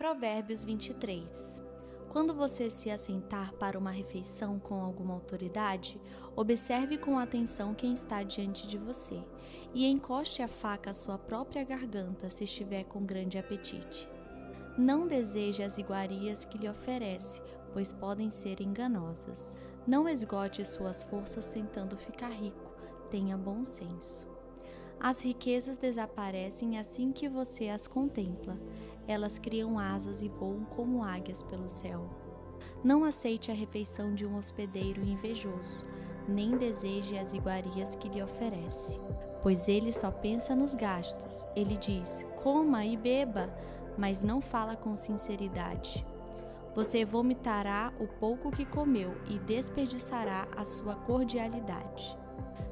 Provérbios 23 Quando você se assentar para uma refeição com alguma autoridade, observe com atenção quem está diante de você e encoste a faca à sua própria garganta se estiver com grande apetite. Não deseje as iguarias que lhe oferece, pois podem ser enganosas. Não esgote suas forças tentando ficar rico, tenha bom senso. As riquezas desaparecem assim que você as contempla. Elas criam asas e voam como águias pelo céu. Não aceite a refeição de um hospedeiro invejoso, nem deseje as iguarias que lhe oferece, pois ele só pensa nos gastos. Ele diz: coma e beba, mas não fala com sinceridade. Você vomitará o pouco que comeu e desperdiçará a sua cordialidade.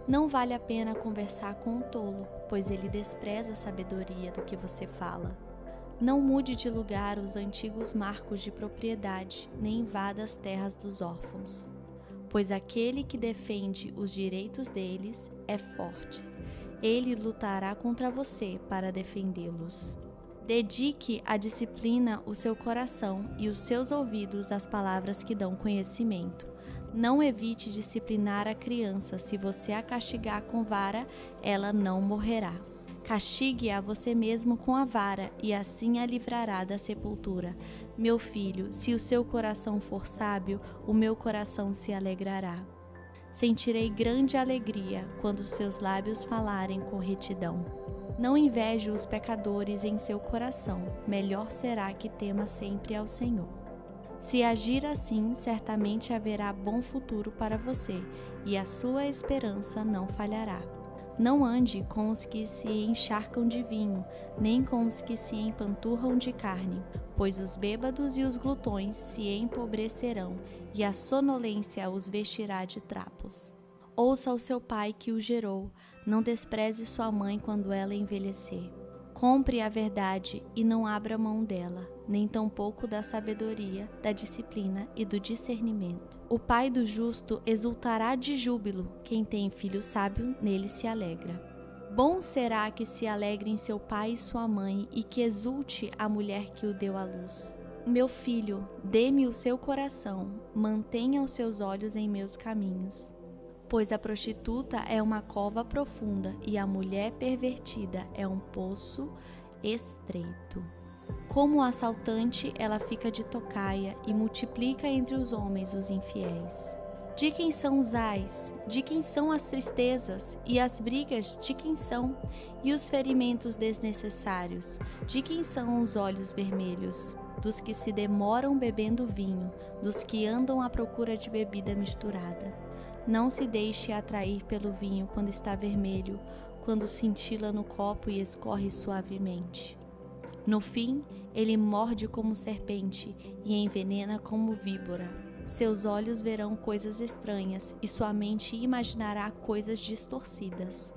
Não vale a pena conversar com um tolo, pois ele despreza a sabedoria do que você fala. Não mude de lugar os antigos marcos de propriedade, nem invada as terras dos órfãos. Pois aquele que defende os direitos deles é forte. Ele lutará contra você para defendê-los. Dedique à disciplina o seu coração e os seus ouvidos às palavras que dão conhecimento. Não evite disciplinar a criança, se você a castigar com vara, ela não morrerá. Castigue a você mesmo com a vara, e assim a livrará da sepultura. Meu filho, se o seu coração for sábio, o meu coração se alegrará. Sentirei grande alegria quando seus lábios falarem com retidão. Não inveje os pecadores em seu coração, melhor será que tema sempre ao Senhor. Se agir assim, certamente haverá bom futuro para você, e a sua esperança não falhará. Não ande com os que se encharcam de vinho, nem com os que se empanturram de carne, pois os bêbados e os glutões se empobrecerão, e a sonolência os vestirá de trapos. Ouça o seu pai que o gerou, não despreze sua mãe quando ela envelhecer. Compre a verdade e não abra mão dela, nem tampouco da sabedoria, da disciplina e do discernimento. O pai do justo exultará de júbilo, quem tem filho sábio nele se alegra. Bom será que se alegrem seu pai e sua mãe e que exulte a mulher que o deu à luz. Meu filho, dê-me o seu coração, mantenha os seus olhos em meus caminhos pois a prostituta é uma cova profunda e a mulher pervertida é um poço estreito. Como assaltante, ela fica de tocaia e multiplica entre os homens os infiéis. De quem são os ais? De quem são as tristezas? E as brigas? De quem são? E os ferimentos desnecessários? De quem são os olhos vermelhos? Dos que se demoram bebendo vinho, dos que andam à procura de bebida misturada. Não se deixe atrair pelo vinho quando está vermelho, quando cintila no copo e escorre suavemente. No fim, ele morde como serpente e envenena como víbora. Seus olhos verão coisas estranhas e sua mente imaginará coisas distorcidas.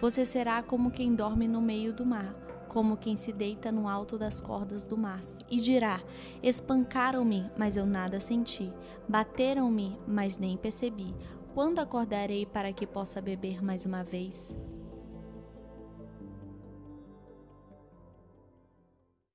Você será como quem dorme no meio do mar, como quem se deita no alto das cordas do mastro, e dirá: Espancaram-me, mas eu nada senti. Bateram-me, mas nem percebi. Quando acordarei para que possa beber mais uma vez?